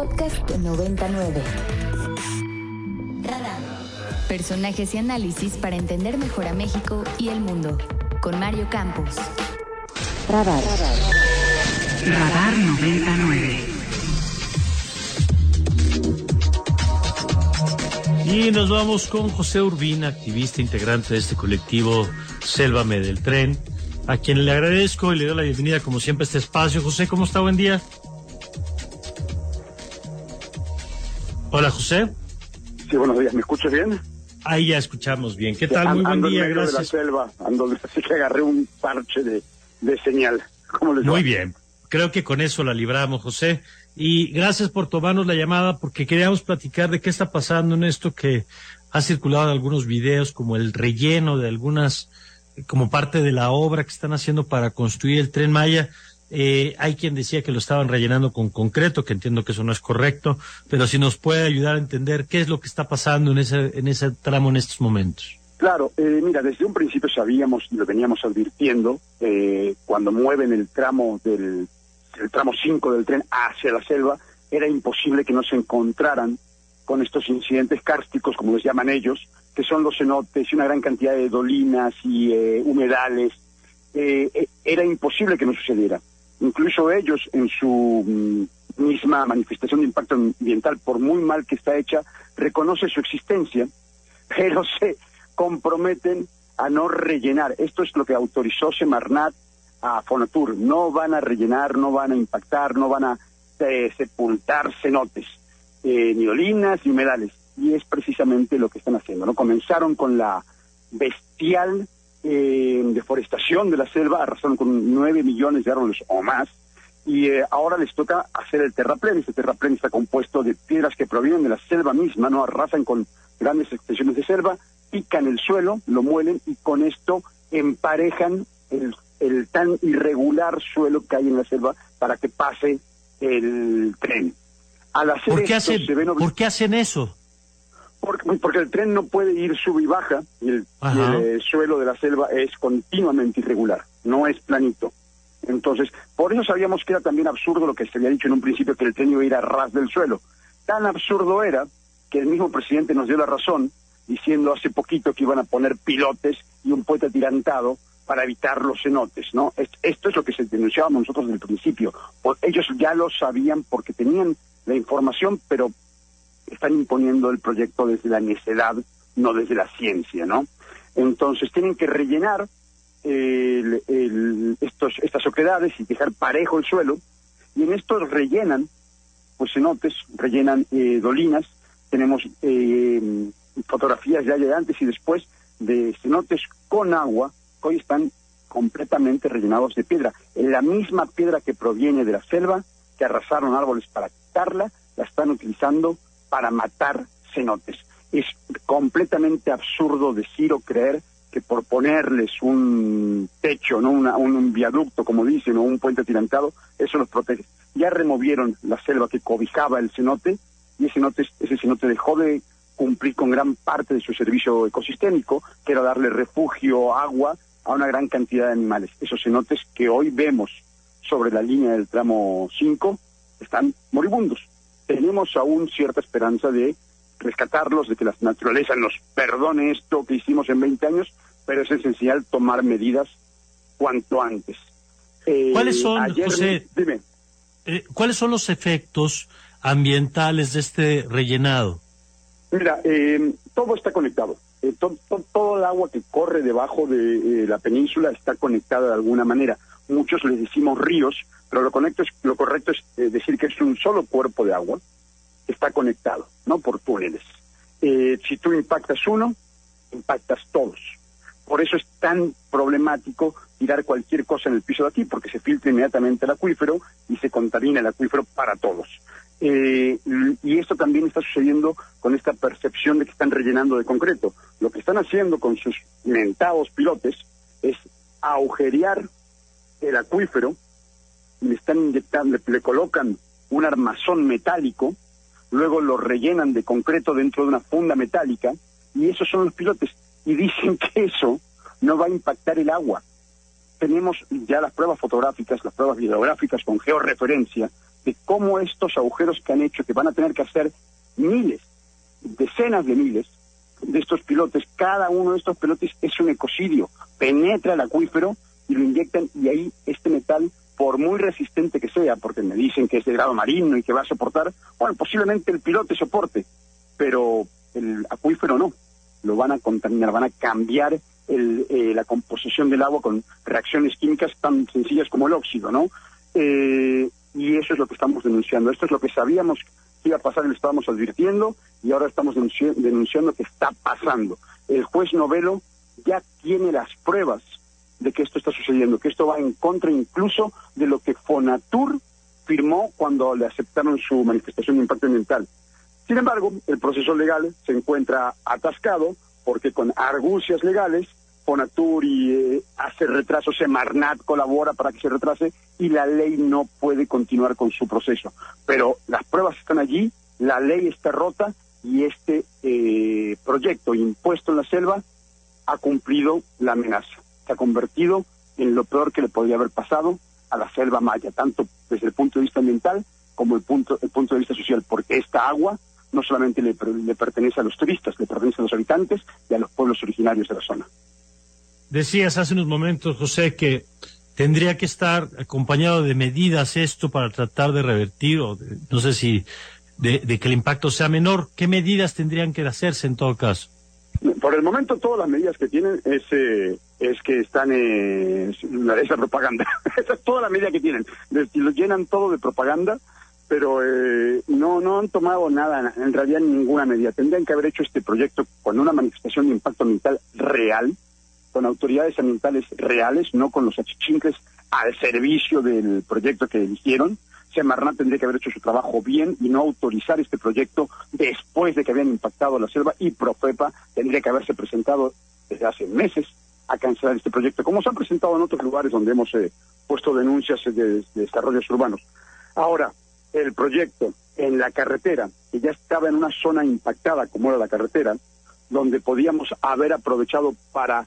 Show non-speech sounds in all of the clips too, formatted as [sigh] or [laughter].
Podcast 99. Radar. Personajes y análisis para entender mejor a México y el mundo. Con Mario Campos. Radar. Radar 99. Y nos vamos con José Urbina, activista integrante de este colectivo Sélvame del Tren, a quien le agradezco y le doy la bienvenida como siempre a este espacio. José, ¿cómo está? Buen día. Hola, José. Sí, buenos días. ¿Me escuchas bien? Ahí ya escuchamos bien. ¿Qué tal? Muy buen Ando en día, medio de la gracias. selva, ando- así [laughs] que agarré un parche de, de señal. ¿Cómo les va? Muy bien. Creo que con eso la libramos, José. Y gracias por tomarnos la llamada porque queríamos platicar de qué está pasando en esto que ha circulado en algunos videos, como el relleno de algunas, como parte de la obra que están haciendo para construir el tren Maya. Eh, hay quien decía que lo estaban rellenando con concreto, que entiendo que eso no es correcto, pero si nos puede ayudar a entender qué es lo que está pasando en ese, en ese tramo en estos momentos. Claro, eh, mira, desde un principio sabíamos y lo veníamos advirtiendo, eh, cuando mueven el tramo del el tramo 5 del tren hacia la selva, era imposible que no se encontraran con estos incidentes cársticos, como les llaman ellos, que son los cenotes y una gran cantidad de dolinas y eh, humedales. Eh, eh, era imposible que no sucediera. Incluso ellos, en su mm, misma manifestación de impacto ambiental, por muy mal que está hecha, reconoce su existencia, [laughs] pero se comprometen a no rellenar. Esto es lo que autorizó Semarnat a Fonatur. No van a rellenar, no van a impactar, no van a eh, sepultar cenotes, eh, ni olinas ni humedales. Y es precisamente lo que están haciendo. ¿no? Comenzaron con la bestial eh, deforestación de la selva, arrasaron con nueve millones de árboles o más, y eh, ahora les toca hacer el terraplén. Este terraplén está compuesto de piedras que provienen de la selva misma, no arrasan con grandes extensiones de selva, pican el suelo, lo muelen y con esto emparejan el, el tan irregular suelo que hay en la selva para que pase el tren. Al hacer ¿Por qué, esto, hacen, se ven obli- ¿Por qué hacen eso? Porque, porque el tren no puede ir sub y baja y el, Ajá. y el, eh, suelo de la selva es continuamente irregular, no es planito. Entonces, por eso sabíamos que era también absurdo lo que se había dicho en un principio, que el tren iba a ir a ras del suelo. Tan absurdo era que el mismo presidente nos dio la razón diciendo hace poquito que iban a poner pilotes y un puente atirantado para evitar los cenotes, ¿no? Es- Esto es lo que se denunciábamos nosotros desde el principio. Ellos ya lo sabían porque tenían la información, pero están imponiendo el proyecto desde la necedad, no desde la ciencia, ¿no? Entonces tienen que rellenar el- el- estos, estas oquedades y dejar parejo el suelo, y en esto rellenan, pues cenotes, rellenan eh, dolinas, tenemos eh, fotografías ya de antes y después de cenotes con agua, que hoy están completamente rellenados de piedra. La misma piedra que proviene de la selva, que arrasaron árboles para quitarla, la están utilizando para matar cenotes. Es completamente absurdo decir o creer que por ponerles un techo, no Una- un, viaducto, como dicen, o un puente atirantado, eso los protege. Ya removieron la selva que cobijaba el cenote y ese cenote, ese cenote dejó de cumplir con gran parte de su servicio ecosistémico, que era darle refugio, agua a una gran cantidad de animales. Esos cenotes que hoy vemos sobre la línea del tramo 5 están moribundos. Tenemos aún cierta esperanza de rescatarlos, de que la naturaleza nos perdone esto que hicimos en 20 años, pero es esencial tomar medidas cuanto antes. Eh, ¿Cuáles son, ayer- José? Dime. Eh, ¿Cuáles son los efectos ambientales de este rellenado? Mira, eh, todo está conectado. Eh, to- to- todo el agua que corre debajo de eh, la península está conectada de alguna manera. Muchos les decimos ríos, pero lo, conecto es, lo correcto es eh, decir que es un solo cuerpo de agua que está conectado, no por túneles. Eh, si tú impactas uno, impactas todos. Por eso es tan problemático tirar cualquier cosa en el piso de aquí, porque se filtra inmediatamente el acuífero y se contamina el acuífero para todos. Eh, y esto también está sucediendo con esta percepción de que están rellenando de concreto. Lo que están haciendo con sus mentados pilotes es agujerear el acuífero, le están inyectando, le, le colocan un armazón metálico, luego lo rellenan de concreto dentro de una funda metálica, y esos son los pilotes. Y dicen que eso no va a impactar el agua. Tenemos ya las pruebas fotográficas, las pruebas videográficas con georreferencia, de cómo estos agujeros que han hecho, que van a tener que hacer miles, decenas de miles de estos pilotes, cada uno de estos pilotes es un ecocidio, penetra el acuífero y lo inyectan y ahí este metal, por muy resistente que sea, porque me dicen que es de grado marino y que va a soportar, bueno, posiblemente el pilote soporte, pero el acuífero no, lo van a contaminar, van a cambiar el, eh, la composición del agua con reacciones químicas tan sencillas como el óxido, ¿no? Eh, y eso es lo que estamos denunciando. Esto es lo que sabíamos que iba a pasar y lo estábamos advirtiendo y ahora estamos denunciando que está pasando. El juez Novelo ya tiene las pruebas de que esto está sucediendo, que esto va en contra incluso de lo que Fonatur firmó cuando le aceptaron su manifestación de impacto ambiental. Sin embargo, el proceso legal se encuentra atascado porque con argucias legales Fonatur y eh, hace retraso, Semarnat colabora para que se retrase y la ley no puede continuar con su proceso. Pero las pruebas están allí, la ley está rota y este eh, proyecto impuesto en la selva ha cumplido la amenaza. Se ha convertido en lo peor que le podría haber pasado a la selva maya, tanto desde el punto de vista ambiental como el punto, de vista social, porque esta agua no solamente le, le pertenece a los turistas, le pertenece a los habitantes y a los pueblos originarios de la zona. Decías hace unos momentos, José, que tendría que estar acompañado de medidas esto para tratar de revertir, o no sé si de, que el impacto sea menor. ¿Qué medidas tendrían que hacerse en todo caso? Por el momento todas las medidas que tienen es, eh, es que están eh, esa propaganda. [laughs] esa es toda la medida que tienen. Lo llenan todo de propaganda, pero eh, no, no han tomado nada, en realidad ninguna medida. Tendrían que haber hecho este proyecto con una manifestación de impacto ambiental real, con autoridades ambientales reales, no con los achichincles al servicio del proyecto que eligieron. Semarnat tendría que haber hecho su trabajo bien y no autorizar este proyecto después de que habían impactado la selva y Profepa tendría que haberse presentado desde hace meses a cancelar este proyecto, como se han presentado en otros lugares donde hemos eh, puesto denuncias de, de desarrollos urbanos. Ahora, el proyecto en la carretera, que ya estaba en una zona impactada como era la carretera, donde podíamos haber aprovechado para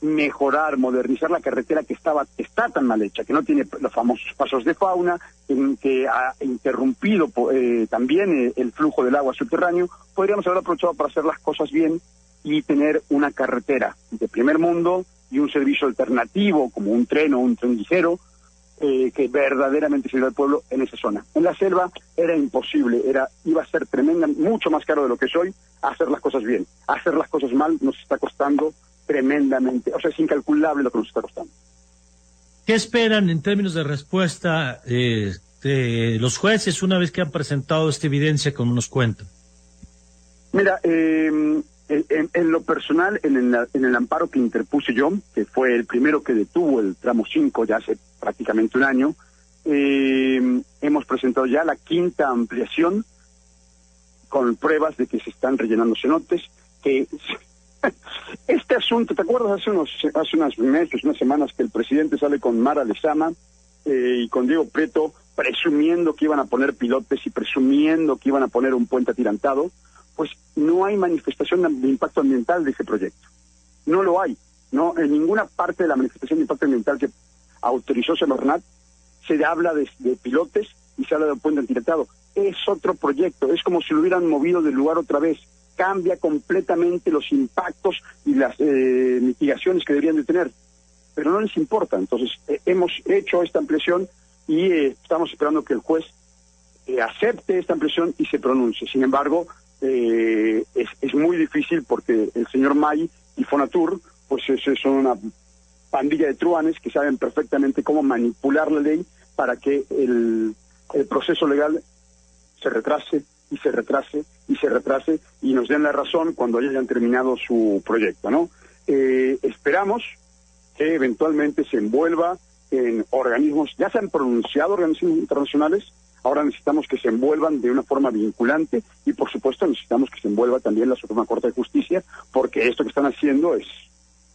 mejorar, modernizar la carretera que estaba está tan mal hecha, que no tiene los famosos pasos de fauna, que ha interrumpido eh, también eh, el flujo del agua subterráneo, podríamos haber aprovechado para hacer las cosas bien y tener una carretera de primer mundo y un servicio alternativo como un tren o un tren ligero eh, que verdaderamente sirva al pueblo en esa zona. En la selva era imposible, era iba a ser tremenda, mucho más caro de lo que soy, hacer las cosas bien. Hacer las cosas mal nos está costando tremendamente, o sea, es incalculable lo que nos está costando. ¿Qué esperan en términos de respuesta eh, de los jueces una vez que han presentado esta evidencia con unos cuentos? Mira, eh, en, lo personal, en el, en el amparo que interpuse yo, que fue el primero que detuvo el tramo 5 ya hace prácticamente un año, eh, hemos presentado ya la quinta ampliación con pruebas de que se están rellenando cenotes, que este asunto, ¿te acuerdas hace unos hace unos meses, unas semanas que el presidente sale con Mara Lezama eh, y con Diego Preto presumiendo que iban a poner pilotes y presumiendo que iban a poner un puente atirantado? Pues no hay manifestación de impacto ambiental de ese proyecto. No lo hay. No, en ninguna parte de la manifestación de impacto ambiental que autorizó Semarnat se habla de, de pilotes y se habla del puente atirantado. Es otro proyecto, es como si lo hubieran movido del lugar otra vez cambia completamente los impactos y las eh, mitigaciones que deberían de tener. Pero no les importa. Entonces, eh, hemos hecho esta ampliación y eh, estamos esperando que el juez acepte esta ampliación y se pronuncie. Sin embargo, es, muy difícil porque el señor May y Fonatur, pues son una pandilla de truanes que saben perfectamente cómo manipular la ley para que el proceso legal se retrase y se retrase y se retrase y nos den la razón cuando hayan terminado su proyecto, ¿no? Eh, esperamos que eventualmente se envuelva en organismos, ya se han pronunciado organismos internacionales, ahora necesitamos que se envuelvan de una forma vinculante y por supuesto necesitamos que se envuelva también la Suprema Corte de Justicia porque esto que están haciendo es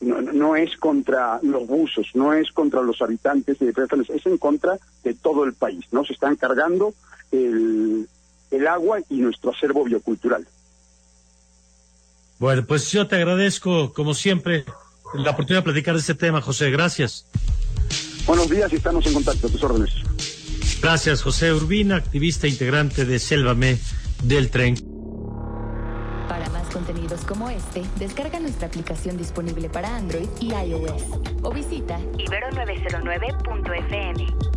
no, es contra los buzos, no es contra los habitantes de es en contra de todo el país, ¿no? Se están cargando el, el agua y nuestro acervo biocultural. Bueno, pues yo te agradezco, como siempre, la oportunidad de platicar de este tema, José. Gracias. Buenos días y estamos en contacto. A tus órdenes. Gracias, José Urbina, activista integrante de Sélvame del Tren. Para más contenidos como este, descarga nuestra aplicación disponible para Android y iOS o visita ibero909.fm.